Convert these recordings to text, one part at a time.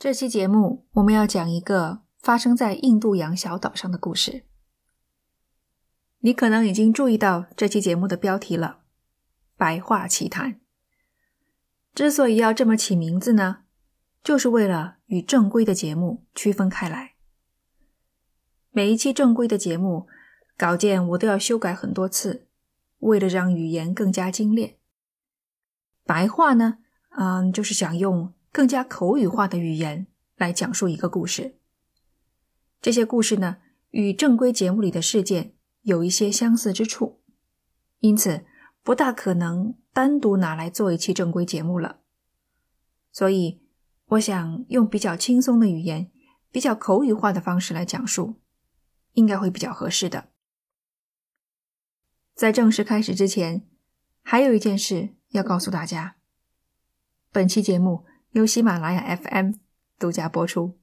这期节目我们要讲一个发生在印度洋小岛上的故事。你可能已经注意到这期节目的标题了，《白话奇谈》。之所以要这么起名字呢，就是为了与正规的节目区分开来。每一期正规的节目稿件我都要修改很多次，为了让语言更加精炼。白话呢，嗯，就是想用。更加口语化的语言来讲述一个故事。这些故事呢，与正规节目里的事件有一些相似之处，因此不大可能单独拿来做一期正规节目了。所以，我想用比较轻松的语言、比较口语化的方式来讲述，应该会比较合适的。在正式开始之前，还有一件事要告诉大家：本期节目。由喜马拉雅 FM 独家播出。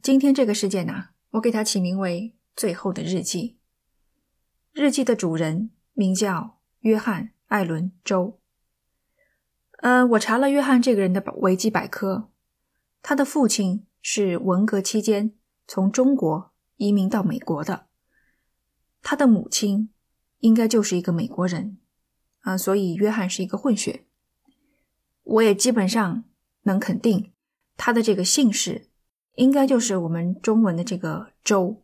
今天这个事件呢，我给它起名为《最后的日记》。日记的主人名叫约翰·艾伦·周。呃，我查了约翰这个人的维基百科，他的父亲是文革期间从中国移民到美国的，他的母亲应该就是一个美国人啊，所以约翰是一个混血。我也基本上能肯定，他的这个姓氏应该就是我们中文的这个周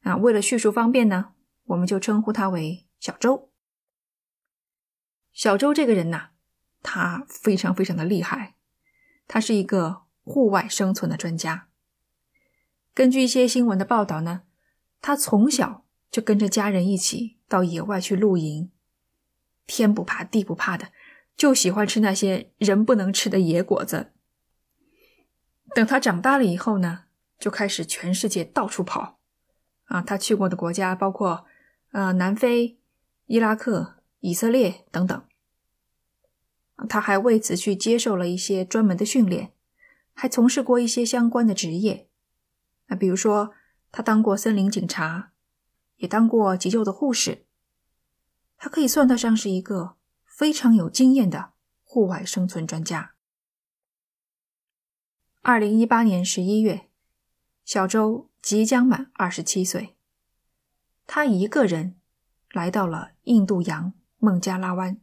啊。为了叙述方便呢，我们就称呼他为小周。小周这个人呐，他非常非常的厉害，他是一个户外生存的专家。根据一些新闻的报道呢，他从小就跟着家人一起到野外去露营，天不怕地不怕的。就喜欢吃那些人不能吃的野果子。等他长大了以后呢，就开始全世界到处跑。啊，他去过的国家包括呃南非、伊拉克、以色列等等。他还为此去接受了一些专门的训练，还从事过一些相关的职业。啊，比如说他当过森林警察，也当过急救的护士。他可以算得上是一个。非常有经验的户外生存专家。二零一八年十一月，小周即将满二十七岁，他一个人来到了印度洋孟加拉湾，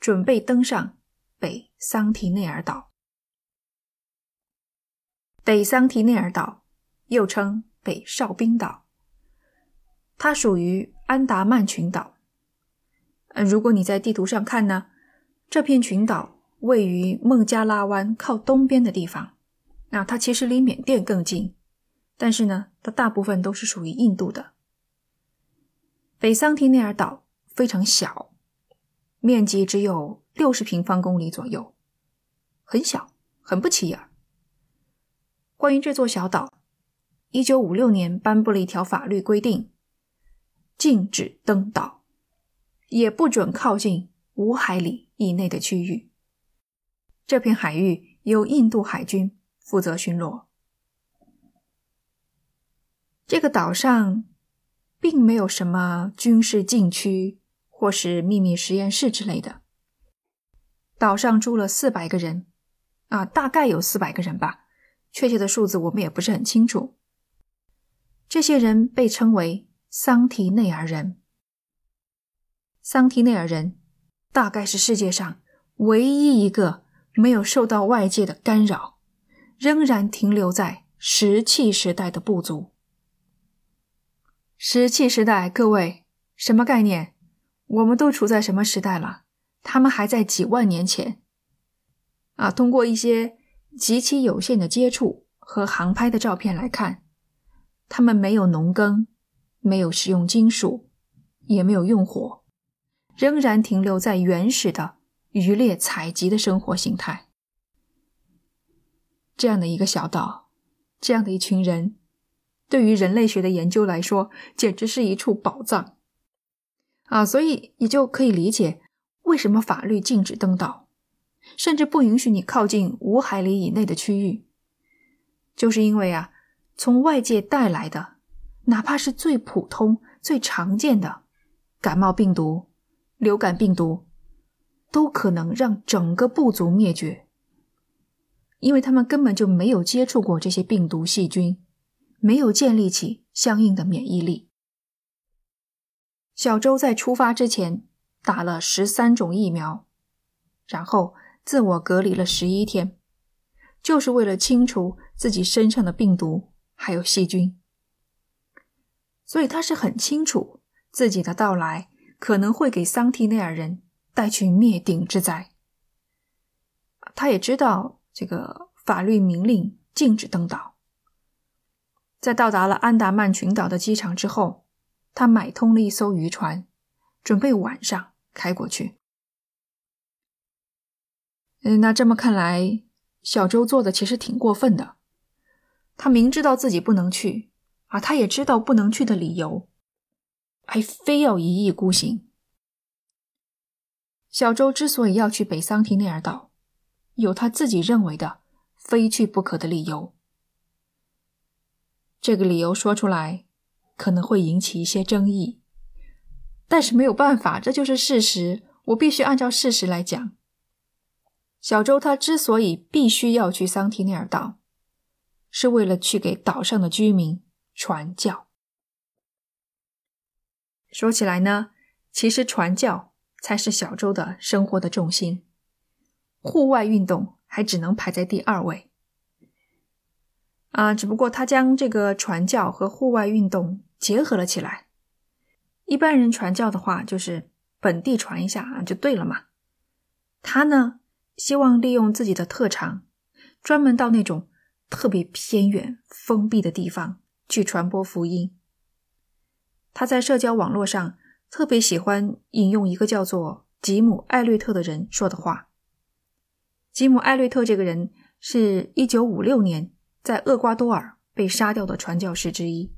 准备登上北桑提内尔岛。北桑提内尔岛又称北哨兵岛，它属于安达曼群岛。嗯如果你在地图上看呢，这片群岛位于孟加拉湾靠东边的地方，那它其实离缅甸更近，但是呢，它大部分都是属于印度的。北桑提内尔岛非常小，面积只有六十平方公里左右，很小，很不起眼。关于这座小岛，一九五六年颁布了一条法律规定，禁止登岛。也不准靠近五海里以内的区域。这片海域由印度海军负责巡逻。这个岛上并没有什么军事禁区或是秘密实验室之类的。岛上住了四百个人，啊，大概有四百个人吧，确切的数字我们也不是很清楚。这些人被称为桑提内尔人。桑提内尔人大概是世界上唯一一个没有受到外界的干扰，仍然停留在石器时代的部族。石器时代，各位什么概念？我们都处在什么时代了？他们还在几万年前。啊，通过一些极其有限的接触和航拍的照片来看，他们没有农耕，没有使用金属，也没有用火。仍然停留在原始的渔猎采集的生活形态。这样的一个小岛，这样的一群人，对于人类学的研究来说，简直是一处宝藏啊！所以你就可以理解为什么法律禁止登岛，甚至不允许你靠近五海里以内的区域，就是因为啊，从外界带来的，哪怕是最普通、最常见的感冒病毒。流感病毒都可能让整个部族灭绝，因为他们根本就没有接触过这些病毒细菌，没有建立起相应的免疫力。小周在出发之前打了十三种疫苗，然后自我隔离了十一天，就是为了清除自己身上的病毒还有细菌。所以他是很清楚自己的到来可能会给桑提内尔人带去灭顶之灾。他也知道这个法律明令禁止登岛。在到达了安达曼群岛的机场之后，他买通了一艘渔船，准备晚上开过去。嗯，那这么看来，小周做的其实挺过分的。他明知道自己不能去。啊，他也知道不能去的理由，还非要一意孤行。小周之所以要去北桑提内尔岛，有他自己认为的非去不可的理由。这个理由说出来可能会引起一些争议，但是没有办法，这就是事实，我必须按照事实来讲。小周他之所以必须要去桑提内尔岛，是为了去给岛上的居民。传教。说起来呢，其实传教才是小周的生活的重心，户外运动还只能排在第二位。啊，只不过他将这个传教和户外运动结合了起来。一般人传教的话，就是本地传一下啊，就对了嘛。他呢，希望利用自己的特长，专门到那种特别偏远、封闭的地方。去传播福音。他在社交网络上特别喜欢引用一个叫做吉姆·艾略特的人说的话。吉姆·艾略特这个人是一九五六年在厄瓜多尔被杀掉的传教士之一。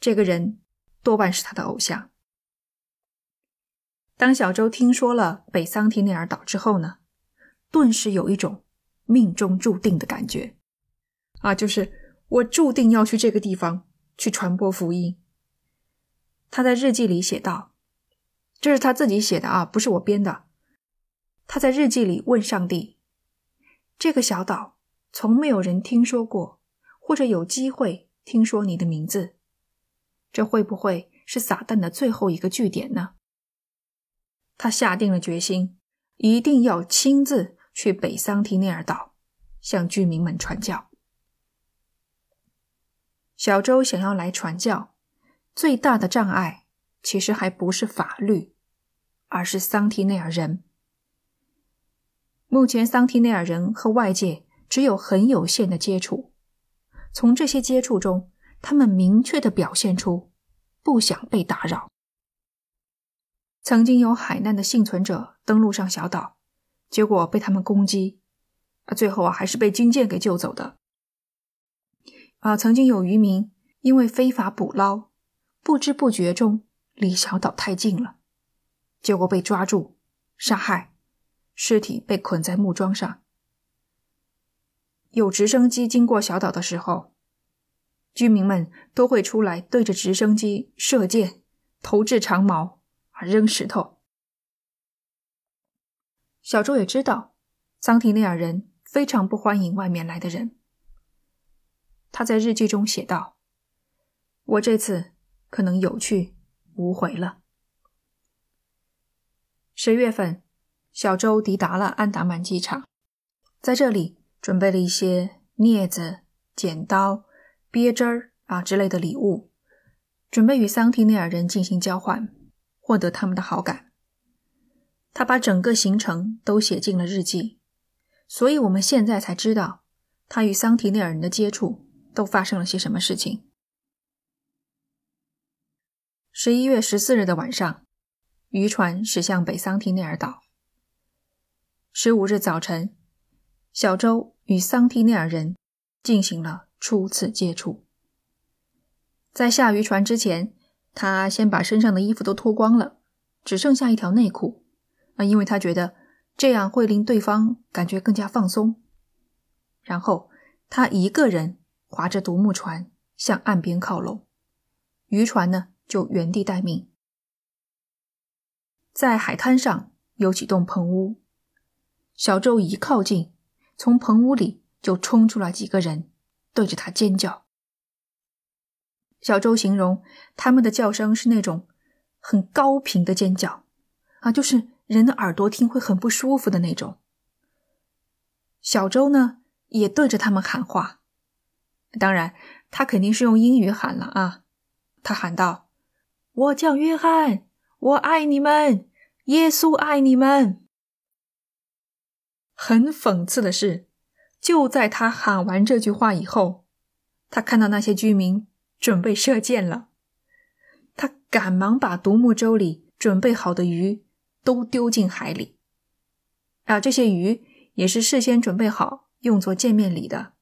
这个人多半是他的偶像。当小周听说了北桑提内尔岛之后呢，顿时有一种命中注定的感觉啊，就是。我注定要去这个地方去传播福音。他在日记里写道：“这是他自己写的啊，不是我编的。”他在日记里问上帝：“这个小岛从没有人听说过，或者有机会听说你的名字，这会不会是撒旦的最后一个据点呢？”他下定了决心，一定要亲自去北桑提内尔岛向居民们传教。小周想要来传教，最大的障碍其实还不是法律，而是桑提内尔人。目前，桑提内尔人和外界只有很有限的接触。从这些接触中，他们明确的表现出不想被打扰。曾经有海难的幸存者登陆上小岛，结果被他们攻击，啊，最后啊还是被军舰给救走的。啊，曾经有渔民因为非法捕捞，不知不觉中离小岛太近了，结果被抓住、杀害，尸体被捆在木桩上。有直升机经过小岛的时候，居民们都会出来对着直升机射箭、投掷长矛、啊扔石头。小周也知道，桑提内尔人非常不欢迎外面来的人。他在日记中写道：“我这次可能有去无回了。”十月份，小周抵达了安达曼机场，在这里准备了一些镊子、剪刀、鳖针儿啊之类的礼物，准备与桑提内尔人进行交换，获得他们的好感。他把整个行程都写进了日记，所以我们现在才知道他与桑提内尔人的接触。都发生了些什么事情？十一月十四日的晚上，渔船驶向北桑提内尔岛。十五日早晨，小周与桑提内尔人进行了初次接触。在下渔船之前，他先把身上的衣服都脱光了，只剩下一条内裤啊，因为他觉得这样会令对方感觉更加放松。然后他一个人。划着独木船向岸边靠拢，渔船呢就原地待命。在海滩上有几栋棚屋，小周一靠近，从棚屋里就冲出来几个人，对着他尖叫。小周形容他们的叫声是那种很高频的尖叫，啊，就是人的耳朵听会很不舒服的那种。小周呢也对着他们喊话，当然他肯定是用英语喊了啊，他喊道：“我叫约翰，我爱你们，耶稣爱你们。”很讽刺的是，就在他喊完这句话以后，他看到那些居民准备射箭了。他赶忙把独木舟里准备好的鱼都丢进海里。啊，这些鱼也是事先准备好用作见面礼的。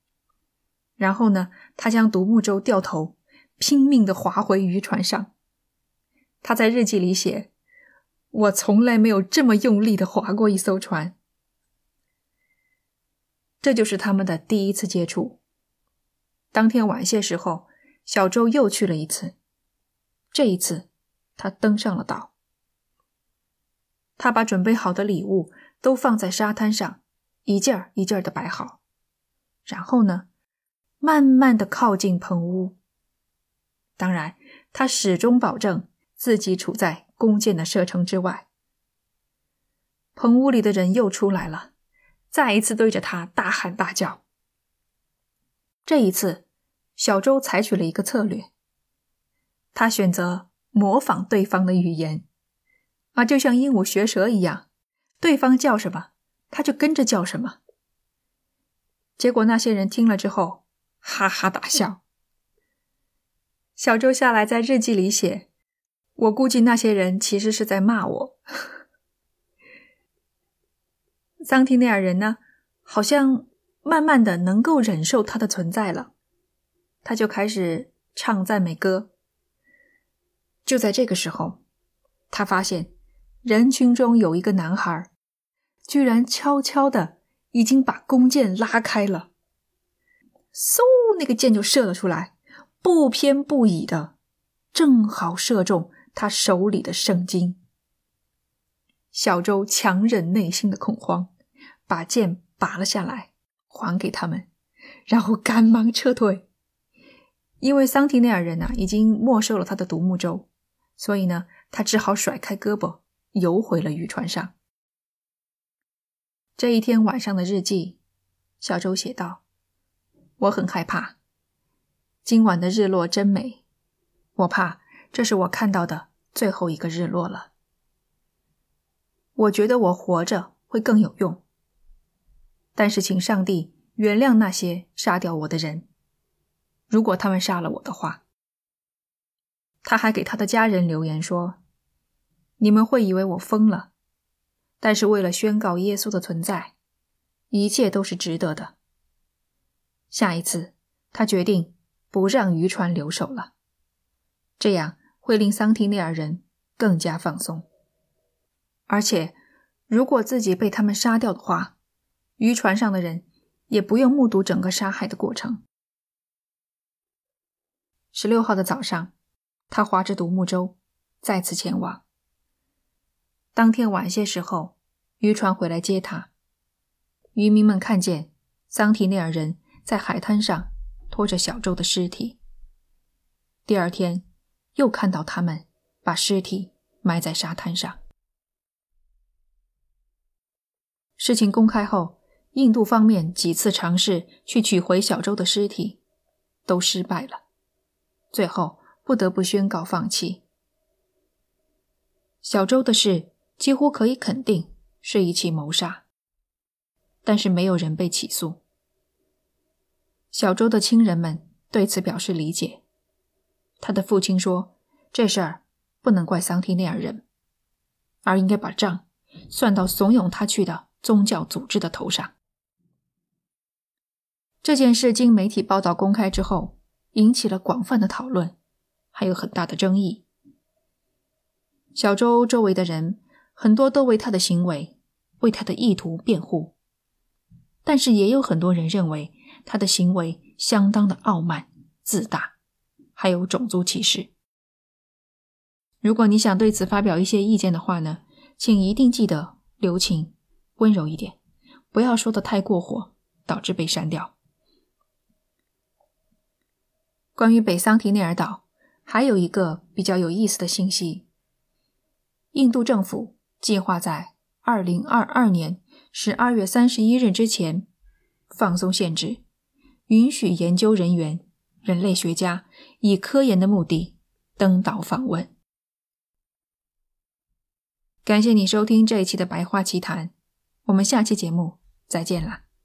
然后呢，他将独木舟掉头，拼命的划回渔船上。他在日记里写：“我从来没有这么用力的划过一艘船。”这就是他们的第一次接触。当天晚些时候，小周又去了一次。这一次，他登上了岛。他把准备好的礼物都放在沙滩上，一件儿一件儿的摆好。然后呢，慢慢的靠近棚屋。当然，他始终保证自己处在弓箭的射程之外。棚屋里的人又出来了。再一次对着他大喊大叫。这一次，小周采取了一个策略，他选择模仿对方的语言，啊，就像鹦鹉学舌一样，对方叫什么，他就跟着叫什么。结果那些人听了之后，哈哈大笑。小周下来在日记里写：“我估计那些人其实是在骂我。”桑提内尔人呢，好像慢慢的能够忍受他的存在了，他就开始唱赞美歌。就在这个时候，他发现人群中有一个男孩，居然悄悄的已经把弓箭拉开了，嗖，那个箭就射了出来，不偏不倚的，正好射中他手里的圣经。小周强忍内心的恐慌，把剑拔了下来，还给他们，然后赶忙撤退。因为桑提内尔人呐已经没收了他的独木舟，所以呢，他只好甩开胳膊，游回了渔船上。这一天晚上的日记，小周写道：“我很害怕，今晚的日落真美，我怕这是我看到的最后一个日落了。”我觉得我活着会更有用，但是请上帝原谅那些杀掉我的人，如果他们杀了我的话。他还给他的家人留言说：“你们会以为我疯了，但是为了宣告耶稣的存在，一切都是值得的。”下一次，他决定不让渔船留守了，这样会令桑提内尔人更加放松。而且，如果自己被他们杀掉的话，渔船上的人也不用目睹整个杀害的过程。十六号的早上，他划着独木舟再次前往。当天晚些时候，渔船回来接他。渔民们看见桑提内尔人在海滩上拖着小周的尸体。第二天，又看到他们把尸体埋在沙滩上。事情公开后，印度方面几次尝试去取回小周的尸体，都失败了，最后不得不宣告放弃。小周的事几乎可以肯定是一起谋杀，但是没有人被起诉。小周的亲人们对此表示理解，他的父亲说：“这事儿不能怪桑提内尔人，而应该把账算到怂恿他去的。”宗教组织的头上。这件事经媒体报道公开之后，引起了广泛的讨论，还有很大的争议。小周周围的人很多都为他的行为、为他的意图辩护，但是也有很多人认为他的行为相当的傲慢、自大，还有种族歧视。如果你想对此发表一些意见的话呢，请一定记得留情。温柔一点，不要说的太过火，导致被删掉。关于北桑提内尔岛，还有一个比较有意思的信息：印度政府计划在二零二二年十二月三十一日之前放松限制，允许研究人员、人类学家以科研的目的登岛访问。感谢你收听这一期的《白话奇谈》，我们下期节目再见了。